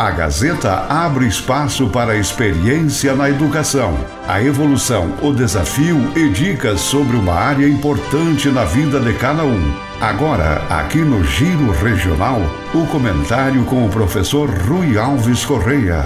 A Gazeta abre espaço para a experiência na educação, a evolução, o desafio e dicas sobre uma área importante na vida de cada um. Agora, aqui no Giro Regional, o comentário com o professor Rui Alves Correia.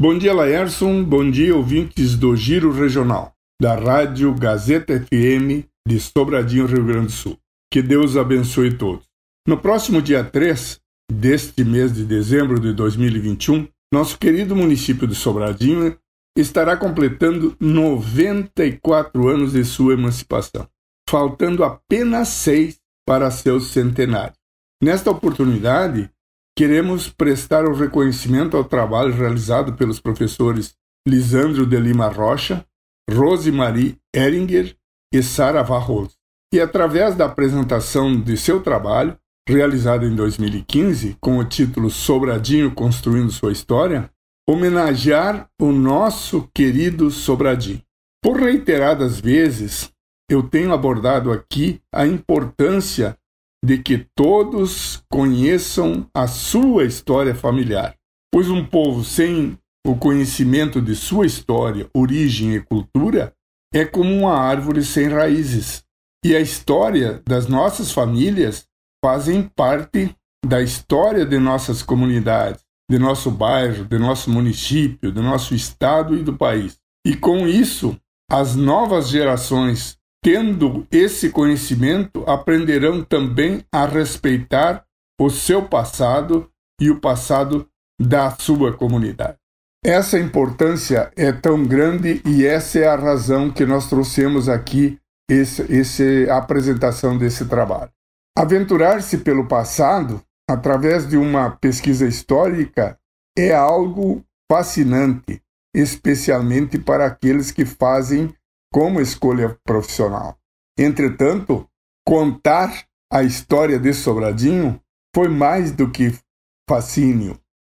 Bom dia, Laerson. Bom dia, ouvintes do Giro Regional, da Rádio Gazeta FM de Sobradinho, Rio Grande do Sul. Que Deus abençoe todos. No próximo dia 3, deste mês de dezembro de 2021, nosso querido município de Sobradinho estará completando 94 anos de sua emancipação, faltando apenas seis para seu centenário. Nesta oportunidade, queremos prestar o reconhecimento ao trabalho realizado pelos professores Lisandro de Lima Rocha, Rosemarie Eringer e Sara Varros. E através da apresentação de seu trabalho, realizada em 2015 com o título Sobradinho Construindo Sua História, homenagear o nosso querido Sobradinho. Por reiteradas vezes, eu tenho abordado aqui a importância de que todos conheçam a sua história familiar, pois um povo sem o conhecimento de sua história, origem e cultura é como uma árvore sem raízes. E a história das nossas famílias fazem parte da história de nossas comunidades, de nosso bairro, de nosso município, do nosso estado e do país. E com isso, as novas gerações, tendo esse conhecimento, aprenderão também a respeitar o seu passado e o passado da sua comunidade. Essa importância é tão grande e essa é a razão que nós trouxemos aqui esse, a apresentação desse trabalho. Aventurar-se pelo passado, através de uma pesquisa histórica, é algo fascinante, especialmente para aqueles que fazem como escolha profissional. Entretanto, contar a história de Sobradinho foi mais do que fascínio,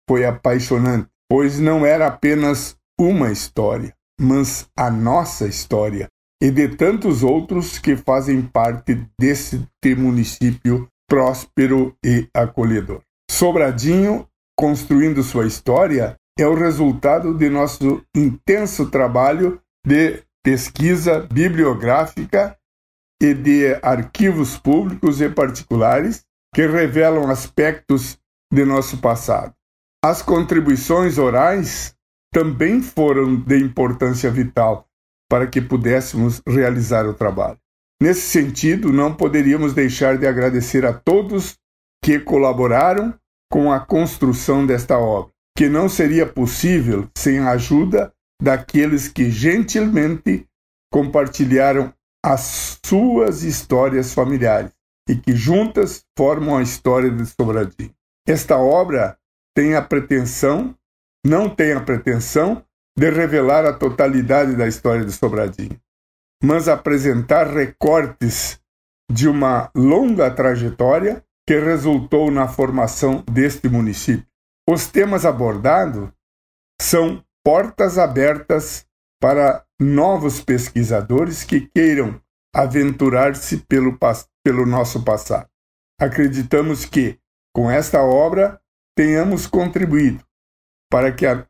foi apaixonante, pois não era apenas uma história, mas a nossa história, e de tantos outros que fazem parte desse município próspero e acolhedor. Sobradinho, construindo sua história, é o resultado de nosso intenso trabalho de pesquisa bibliográfica e de arquivos públicos e particulares que revelam aspectos de nosso passado. As contribuições orais também foram de importância vital para que pudéssemos realizar o trabalho. Nesse sentido, não poderíamos deixar de agradecer a todos que colaboraram com a construção desta obra, que não seria possível sem a ajuda daqueles que gentilmente compartilharam as suas histórias familiares e que juntas formam a história de Sobradinho. Esta obra tem a pretensão, não tem a pretensão de revelar a totalidade da história de Sobradinho, mas apresentar recortes de uma longa trajetória que resultou na formação deste município. Os temas abordados são portas abertas para novos pesquisadores que queiram aventurar-se pelo, pelo nosso passado. Acreditamos que, com esta obra, tenhamos contribuído para que a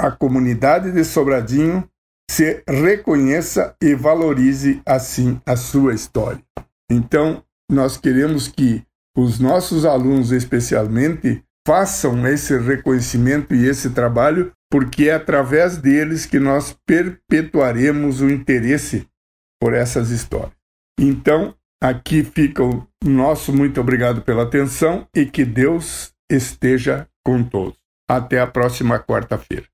a comunidade de Sobradinho se reconheça e valorize assim a sua história. Então, nós queremos que os nossos alunos, especialmente, façam esse reconhecimento e esse trabalho, porque é através deles que nós perpetuaremos o interesse por essas histórias. Então, aqui fica o nosso muito obrigado pela atenção e que Deus esteja com todos. Até a próxima quarta-feira.